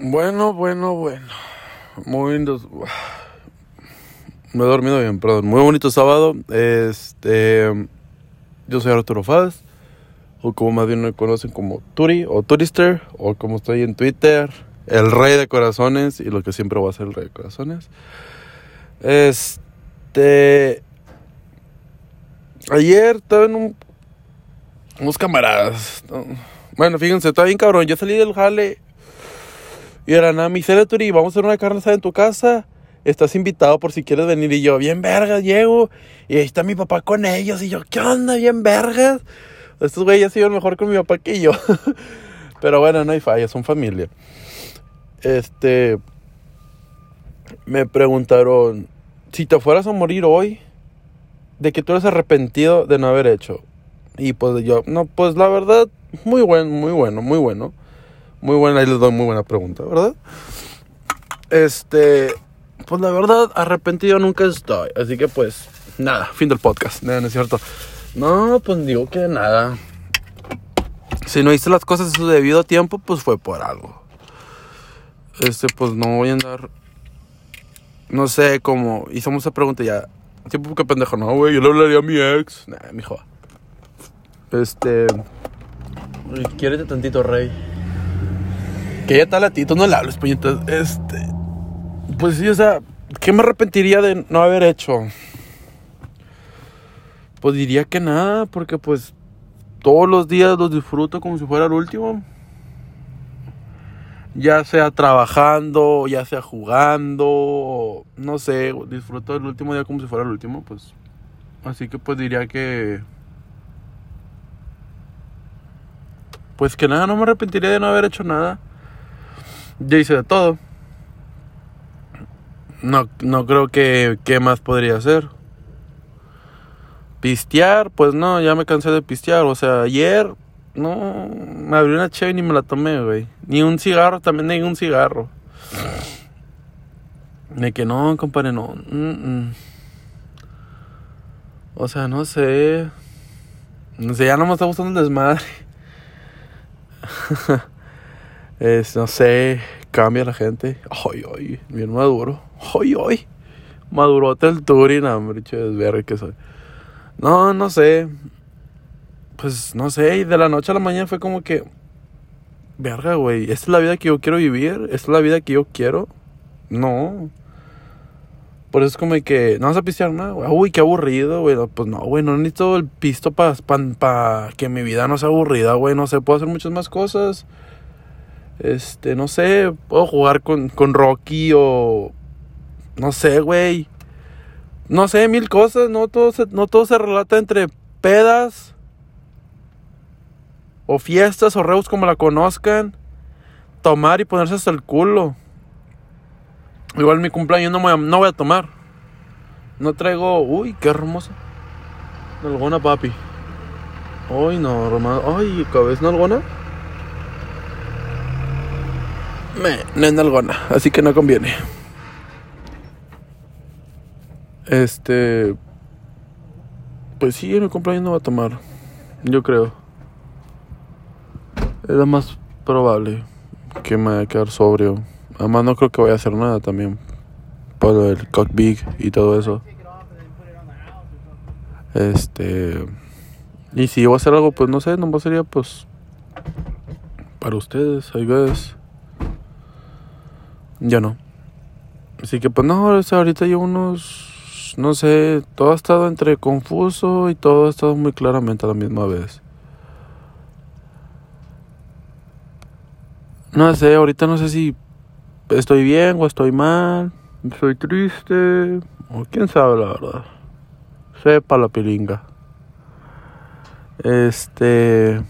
Bueno, bueno, bueno. Muy lindo. Me he dormido bien, perdón. Muy bonito sábado. Este. Yo soy Arturo Faz. O como más bien me conocen como Turi o Turister. O como estoy en Twitter. El rey de corazones. Y lo que siempre voy a ser el rey de corazones. Este. Ayer estaba en un. Unos camaradas. Bueno, fíjense, estaba bien cabrón. Yo salí del jale. Y era nada, mi Turi, vamos a hacer una carne en tu casa. Estás invitado por si quieres venir. Y yo, bien vergas, llego. Y ahí está mi papá con ellos. Y yo, ¿qué onda? Bien vergas. Estos güeyes iban mejor con mi papá que yo. Pero bueno, no hay falla, son familia. Este. Me preguntaron, si te fueras a morir hoy, de que tú eres arrepentido de no haber hecho. Y pues yo, no, pues la verdad, muy bueno, muy bueno, muy bueno. Muy buena, ahí les doy muy buena pregunta, ¿verdad? Este, pues la verdad, arrepentido nunca estoy. Así que pues, nada, fin del podcast. No, no es cierto. No, pues digo que nada. Si no hice las cosas en su debido tiempo, pues fue por algo. Este, pues no voy a andar. No sé, como hicimos esa pregunta ya. Tipo, qué pendejo, no, güey. Yo le hablaría a mi ex. Nah, mijo. Este. Quiérete tantito, rey. Que ya tal a ti, tú no le hables, puñetas. Este. Pues sí, o sea, ¿qué me arrepentiría de no haber hecho? Pues diría que nada, porque pues todos los días los disfruto como si fuera el último. Ya sea trabajando, ya sea jugando, no sé, disfruto el último día como si fuera el último, pues. Así que pues diría que... Pues que nada, no me arrepentiría de no haber hecho nada. Ya hice de todo. No, no creo que... ¿Qué más podría hacer? Pistear, pues no, ya me cansé de pistear. O sea, ayer no, me abrí una chévere y ni me la tomé, güey. Ni un cigarro, también ni un cigarro. De que no, compadre, no. O sea, no sé. No sé, ya no me está gustando el desmadre. es, no sé, cambia la gente. Ay, ay, bien maduro. Ay, ay. Madurote el Turing, hombre, chévere, que soy. No, no sé. Pues no sé, y de la noche a la mañana fue como que. Verga, güey, ¿esta es la vida que yo quiero vivir? ¿Esta es la vida que yo quiero? No. Por eso es como que no vas a pistear nada, güey. Uy, qué aburrido, güey. Pues no, güey, no necesito el pisto para pa, que mi vida no sea aburrida, güey. No sé, puedo hacer muchas más cosas. Este, no sé, puedo jugar con, con Rocky o. No sé, güey. No sé, mil cosas. No todo, se, no todo se relata entre pedas. O fiestas o reus como la conozcan. Tomar y ponerse hasta el culo. Igual mi cumpleaños no voy a, no voy a tomar. No traigo. Uy, qué hermosa. Nalgona, papi. Ay, no, hermano. Ay, cabeza nalgona. Me, no es así que no conviene. Este. Pues sí, en el cumpleaños no va a tomar. Yo creo. Es lo más probable que me vaya a quedar sobrio. Además, no creo que vaya a hacer nada también. Por el cock big y todo eso. Este. Y si voy a hacer algo, pues no sé, no sería pues. Para ustedes, I guess. Ya no. Así que pues no, ahorita llevo unos. No sé, todo ha estado entre confuso y todo ha estado muy claramente a la misma vez. No sé, ahorita no sé si estoy bien o estoy mal, estoy triste, o quién sabe la verdad. Sepa la pilinga. Este.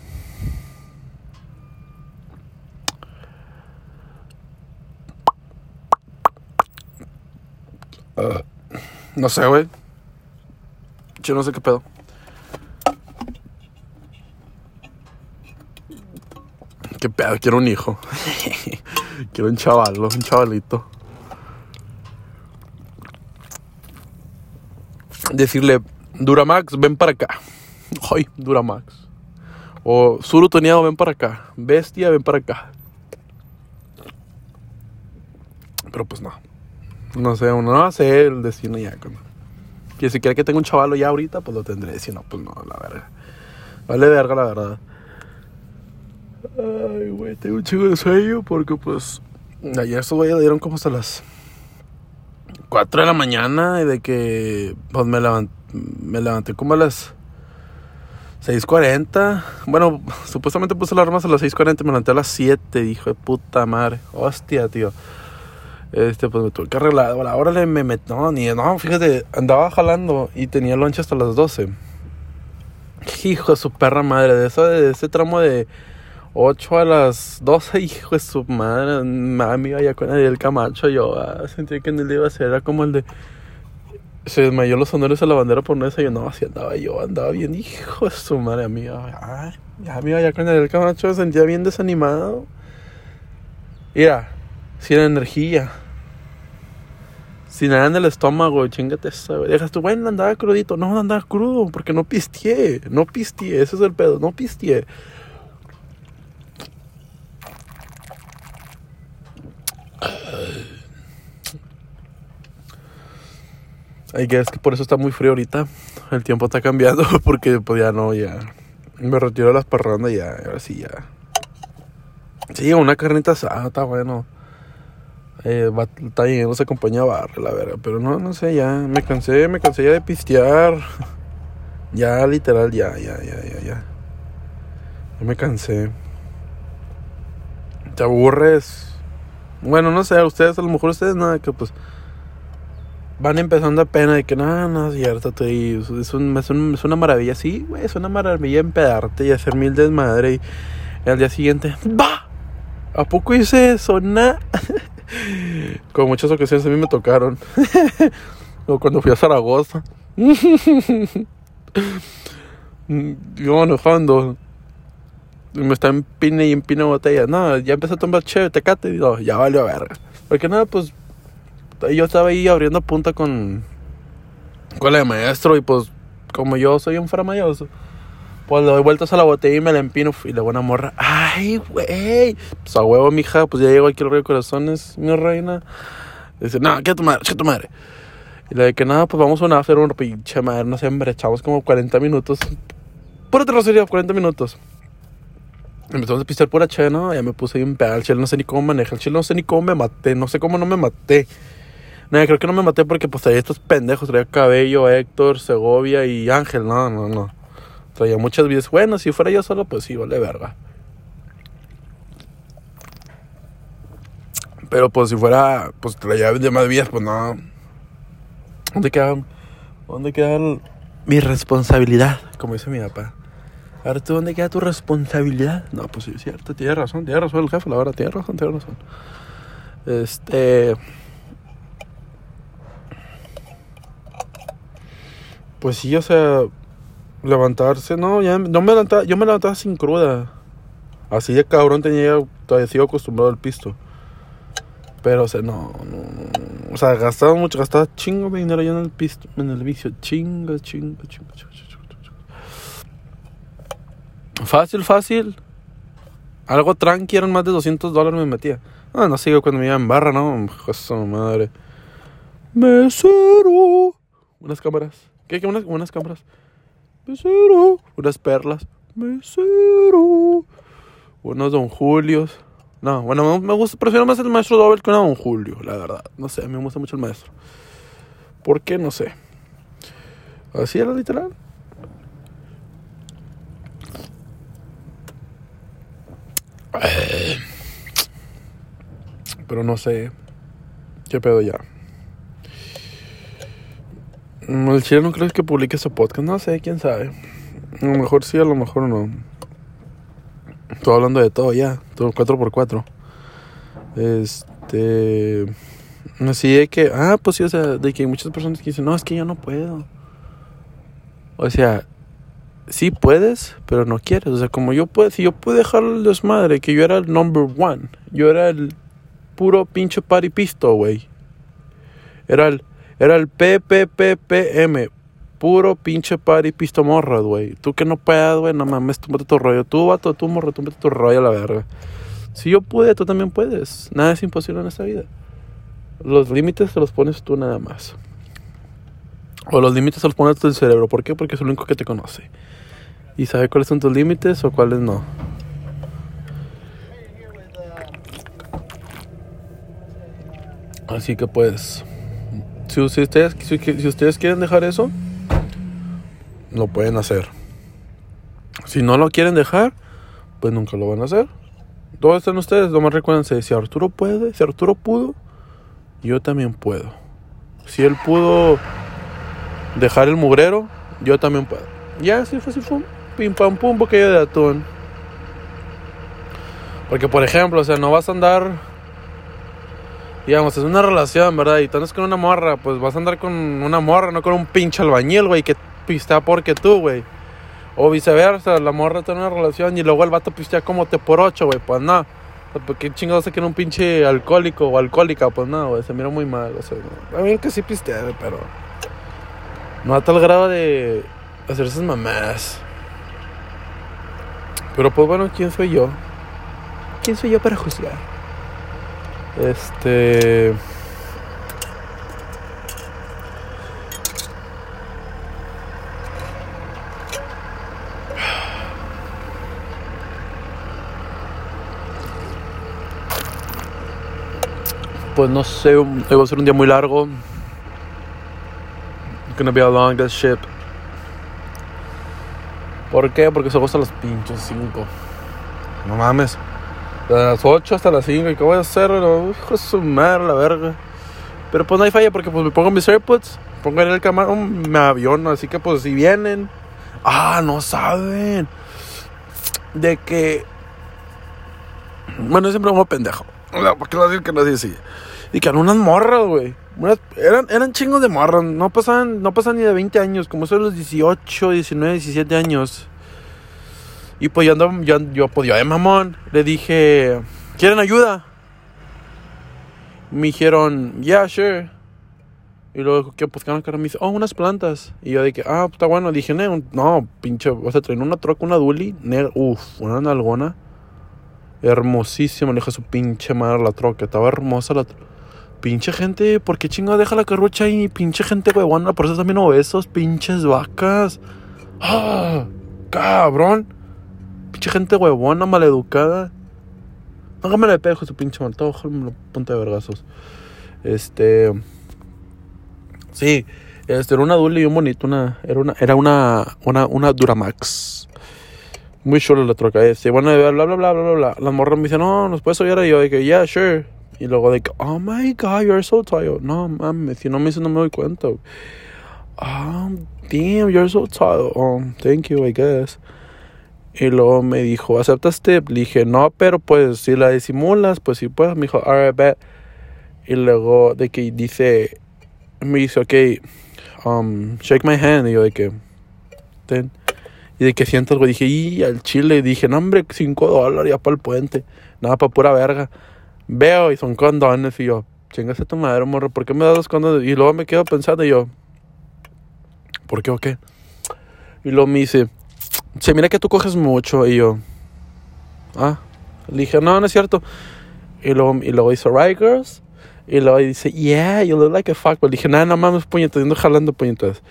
No sé, güey. Yo no sé qué pedo. Qué pedo, quiero un hijo. quiero un chaval, un chavalito. Decirle, Duramax, ven para acá. Ay, Duramax. O Surutoneado, ven para acá. Bestia, ven para acá. Pero pues no. No sé, uno no va a ser el destino ya. Cuando... Que si quiere que tenga un chavalo ya ahorita, pues lo tendré. Si no, pues no, la verga. Vale verga, la verdad. Ay, güey, tengo un chico de sueño porque pues ayer estos güeyes dieron como hasta las 4 de la mañana y de que pues me, levant me levanté como a las 6.40. Bueno, supuestamente puse las armas a las 6.40 y me levanté a las 7. Hijo de puta madre. Hostia, tío. Este, pues me tuve que arreglar. Ahora le me metí. No, ni. No, fíjate, andaba jalando y tenía lonche hasta las 12. Hijo de su perra madre. De eso, de ese tramo de 8 a las 12, hijo de su madre. Mami, allá con el Camacho. Yo ah, sentí que en el iba a ser. Era como el de se desmayó los honores a la bandera por no desayunar. Así andaba yo, andaba bien, hijo de su madre, amiga. Ay, amiga, ya con el Camacho sentía bien desanimado. Mira, sin energía. Sin nada en el estómago, chingate esa, Dejas tú, bueno, andaba crudito. No, andaba crudo, porque no pisteé. No pisteé, ese es el pedo, no pisteé. Que es que por eso está muy frío ahorita. El tiempo está cambiando porque pues ya no, ya. Me retiro de las parrandas ya, ahora sí ya. Sí, una carnita asada está bueno. Eh, está bien, se acompaña a la verdad. Pero no, no sé, ya. Me cansé, me cansé ya de pistear. Ya, literal, ya, ya, ya, ya, ya. Ya me cansé. Te aburres. Bueno, no sé, a ustedes, a lo mejor ustedes nada, que pues van empezando apenas de que no, no es cierto, es, es, un, es, una maravilla, sí, güey, es una maravilla empedarte y hacer mil desmadre y, y al día siguiente, ¡bah! ¿A poco hice eso? Nah. Con muchas ocasiones a mí me tocaron. o cuando fui a Zaragoza. Yo manejando. Me está en pine y en pine botella. No, ya empecé a tomar chévere, tecate. Y no, ya valió verga. Porque nada, pues yo estaba ahí abriendo punta con, con la de maestro y pues como yo soy un faramayoso, pues le doy vueltas a la botella y me la empino y la buena morra, ay, güey, pues a huevo, mija, pues ya llego aquí al río de corazones, mi reina. dice, no, ¿qué tu madre? ¿Qué tu madre? Y le de que nada, pues vamos a hacer un pinche madre, no sé, hombre, echamos como 40 minutos. Pura terracería, 40 minutos. Empezamos a pisar pura che, ¿no? Ya me puse bien pedal, chile no sé ni cómo manejar, el chile no sé ni cómo me maté, no sé cómo no me maté. No, creo que no me maté porque pues traía estos pendejos. Traía Cabello, Héctor, Segovia y Ángel. No, no, no. Traía muchas vidas. Bueno, si fuera yo solo, pues sí, vale verga. Pero pues si fuera, pues traía de más vidas, pues no. ¿Dónde queda, dónde queda mi responsabilidad? Como dice mi papá. Ahora tú, ¿dónde queda tu responsabilidad? No, pues sí, es cierto, tiene razón, tiene razón el jefe, la verdad, tiene razón, tiene razón. Este. Pues sí, o sea, levantarse, no, ya no me levantaba, yo me levantaba sin cruda. Así de cabrón tenía, todavía sigo acostumbrado al pisto. Pero, o sea, no, no, O sea, gastaba mucho, gastaba chingo de dinero ya en el pisto, en el vicio. Chingo, chingo, chingo, chingo, chingo, chingo. Fácil, fácil. Algo tranqui, eran más de 200 dólares me metía. Ah, no sigo cuando me iba en barra, ¿no? Joder, madre. Mesero. Unas cámaras. ¿Qué? ¿Qué? Unas, unas cámaras. Mesero. Unas perlas. Mesero. Unos Don Julios. No, bueno, me gusta, prefiero más el maestro Doble que una Don Julio, la verdad. No sé, me gusta mucho el maestro. ¿Por qué? No sé. Así era literal. Pero no sé. ¿Qué pedo ya? El chile no crees que publique ese podcast. No sé, quién sabe. A lo mejor sí, a lo mejor no. Estoy hablando de todo ya. Todo 4x4. Este. Así de que. Ah, pues sí, o sea, de que hay muchas personas que dicen, no, es que yo no puedo. O sea, sí puedes, pero no quieres. O sea, como yo puedo, si yo puedo dejar el desmadre, que yo era el number one. Yo era el puro pinche party pisto, güey. Era el era el PPPPM. Puro pinche party pisto morra, güey. Tú que no puedas, güey, no mames, tú tu rollo. Tú, vato, tú morro, tú tu rollo a la verga. Si yo pude, tú también puedes. Nada es imposible en esta vida. Los límites te los pones tú nada más. O los límites se los pones tu cerebro. ¿Por qué? Porque es el único que te conoce. Y sabe cuáles son tus límites o cuáles no. Así que pues, si ustedes, si, ustedes quieren dejar eso, lo pueden hacer. Si no lo quieren dejar, pues nunca lo van a hacer. ¿Dónde están ustedes? Nomás recuérdense, si Arturo puede, si Arturo pudo, yo también puedo. Si él pudo dejar el mugrero, yo también puedo. Ya, así fue, así fue. Pim pam pum, bocadillo de atún. Porque, por ejemplo, o sea, no vas a andar. Digamos, es una relación, ¿verdad? Y tú andas con una morra, pues vas a andar con una morra, no con un pinche albañil, güey, que pistea porque tú, güey. O viceversa, la morra tiene una relación y luego el vato pistea como te por ocho, güey, pues no. Porque chingados se quiere un pinche alcohólico o alcohólica, pues no, güey, se mira muy mal. O sea, mí que sí pistea, pero. No a tal grado de hacer esas mamás. Pero pues bueno, ¿quién soy yo? ¿Quién soy yo para juzgar? Este. Pues no sé, va a ser un día muy largo. Gonna be a long ship. ¿Por qué? Porque se gusta las pinches 5. No mames. De las 8 hasta las 5. ¿Y qué voy a hacer? No, hijo de su madre, la verga. Pero pues no hay falla porque pues me pongo mis AirPods. Pongo en el camarón, me aviono. Así que pues si vienen. Ah, no saben. De que. Bueno, siempre me pendejo. ¿Por qué no decir que no así? Y que eran unas morras, güey. Eran, eran chingos de morras. No pasaban, no pasaban ni de 20 años. Como son los 18, 19, 17 años. Y pues yo ando, yo, yo, pues mamón. Le dije, ¿quieren ayuda? Me dijeron, yeah, sure. Y luego, ¿qué? Pues, cara? Me dice, oh, unas plantas. Y yo dije, ah, está bueno. dije, no, pinche, vas a traer una troca, una duli. Uf, una nalgona. Hermosísima, le dije su pinche madre la troca. Estaba hermosa la troca. Pinche gente, ¿por qué chingo deja la carrocha ahí? Pinche gente huevona, por eso también obesos, pinches vacas. ¡Ah! ¡Cabrón! Pinche gente huevona, maleducada. Hágame de pejo su pinche mal, todo la punta de vergazos. Este. Sí, este era una dulce y un bonito, una. Era una, era una, una, una Duramax. Muy chulo la troca, este. Bueno, bla bla bla bla bla bla. La morra me dice, no, nos puedes oír. Y yo dije, yeah, sure. Y luego de que, oh my god, you're so tired. No mames, si no me dice, no me doy cuenta. Oh, damn, you're so tired. Oh, thank you, I guess. Y luego me dijo, ¿aceptas tip? Le dije, no, pero pues si la disimulas, pues sí, pues. Me dijo, alright, bet. Y luego de que dice, me dice, ok, um, shake my hand. Y yo de que, ten. Y de que siento algo, dije, y al chile. dije, no, hombre, 5 dólares ya para el puente. Nada, para pura verga veo y son condones y yo, chingas a tu madre, morro, ¿por qué me das los condones? Y luego me quedo pensando y yo, ¿por qué o qué? Y luego me dice, se mira que tú coges mucho y yo, ah, le dije, no, no es cierto. Y luego, y luego dice, right, girls? Y luego dice, yeah, you look like a fuck. Le dije, nada, no mames, puñetas, ando jalando puñetas.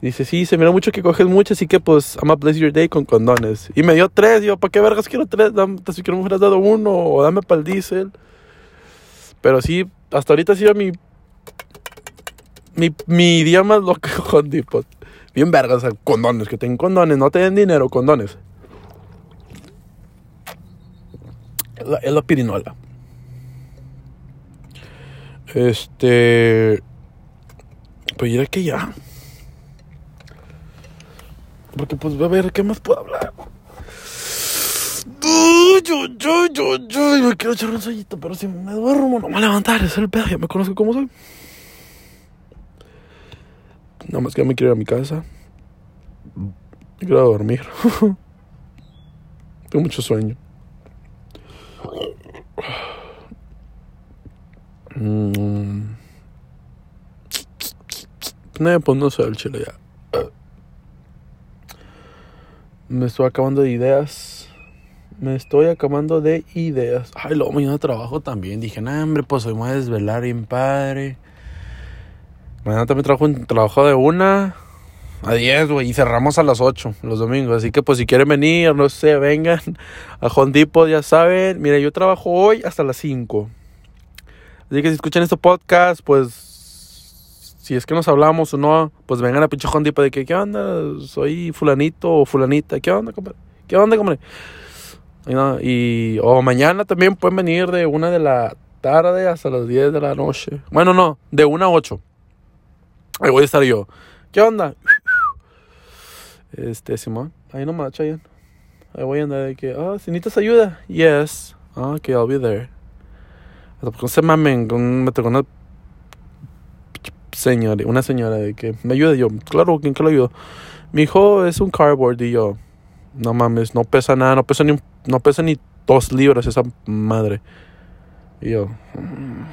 Dice, sí, se mira mucho que coges mucho, así que pues, I'm a bless your day con condones. Y me dio tres, yo, ¿para qué vergas quiero tres? Dame, si quiero me hubieras dado uno, o dame para el diésel. Pero sí, hasta ahorita ha sido mi. Mi, mi día más loco con tipo. Bien vergas, o sea, condones, que tengo condones, no te den dinero, condones. Es la, es la pirinola. Este. Pues diré que ya. Porque pues a ver, ¿qué más puedo hablar? yo, yo, yo, yo, me quiero echar un sueñito, pero si me duermo no me voy a levantar, es el pedo, ya me conozco cómo soy. Nada más que ya me quiero ir a mi casa. quiero dormir. Tengo mucho sueño. Mm. No, pues no sé el chile ya. Me estoy acabando de ideas Me estoy acabando de ideas. Ay, luego mañana trabajo también. Dije, no, hombre, pues hoy me voy a desvelar bien padre. Mañana también trabajo trabajo de una a 10, güey. Y cerramos a las 8 los domingos. Así que, pues, si quieren venir, no sé, vengan a Hondipo, ya saben. Mira, yo trabajo hoy hasta las 5. Así que si escuchan este podcast, pues, si es que nos hablamos o no, pues vengan a pinche Hondipo de que, ¿qué onda? Soy fulanito o fulanita. ¿Qué onda, compadre? ¿Qué onda, compadre? Y, no, y o mañana también pueden venir de una de la tarde hasta las 10 de la noche. Bueno, no, de una a 8. Ahí voy a estar yo. ¿Qué onda? Este, Simón, ahí nomás, Chayan. Ahí voy a andar de que, ah, si necesitas ayuda, yes. Ah, ok, I'll be there. No se mamen, me tocó una señora, una señora de que me ayuda yo. Claro, ¿quién que lo ayudo? Mi hijo es un cardboard y yo, no mames, no pesa nada, no pesa ni, no pesa ni dos libras esa madre. Y yo, mm,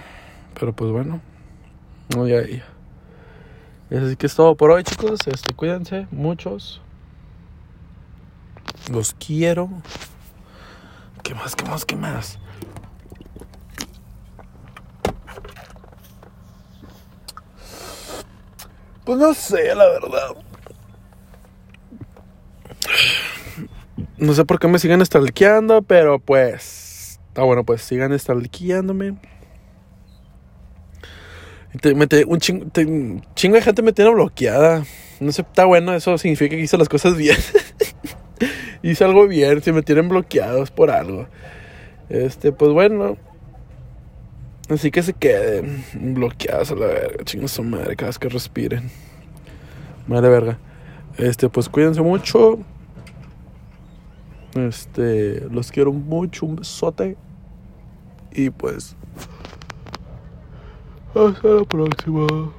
pero pues bueno, no, ya, ya. Así que es todo por hoy, chicos. Este, cuídense, muchos. Los quiero. ¿Qué más? ¿Qué más? ¿Qué más? Pues no sé, la verdad. No sé por qué me siguen stalkeando, pero pues. Está bueno, pues sigan stalkeándome. Te, me te- un chingo, de gente me tiene bloqueada. No sé, está bueno, eso significa que hice las cosas bien. hice algo bien, si me tienen bloqueados por algo. Este, pues bueno. Así que se queden bloqueados a la verga. Chingo su madre, cada vez que respiren. Madre verga. Este, pues cuídense mucho. Este, los quiero mucho, un besote. Y pues. Hasta la próxima.